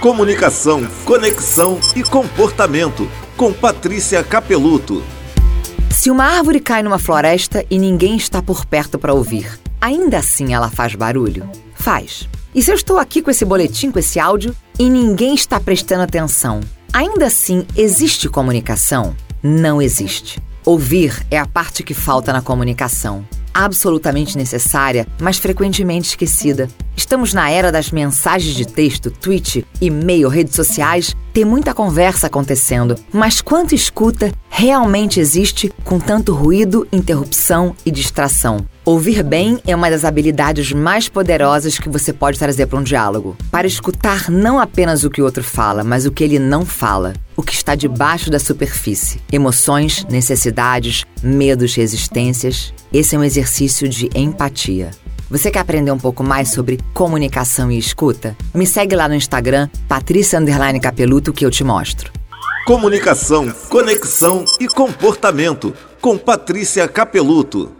Comunicação, conexão e comportamento. Com Patrícia Capeluto. Se uma árvore cai numa floresta e ninguém está por perto para ouvir, ainda assim ela faz barulho? Faz. E se eu estou aqui com esse boletim, com esse áudio, e ninguém está prestando atenção, ainda assim existe comunicação? Não existe. Ouvir é a parte que falta na comunicação absolutamente necessária, mas frequentemente esquecida. Estamos na era das mensagens de texto, tweet, e-mail, redes sociais. Tem muita conversa acontecendo, mas quanto escuta realmente existe com tanto ruído, interrupção e distração? Ouvir bem é uma das habilidades mais poderosas que você pode trazer para um diálogo. Para escutar não apenas o que o outro fala, mas o que ele não fala. O que está debaixo da superfície. Emoções, necessidades, medos, resistências. Esse é um exercício de empatia. Você quer aprender um pouco mais sobre comunicação e escuta? Me segue lá no Instagram, Patrícia Capeluto, que eu te mostro. Comunicação, conexão e comportamento com Patrícia Capeluto.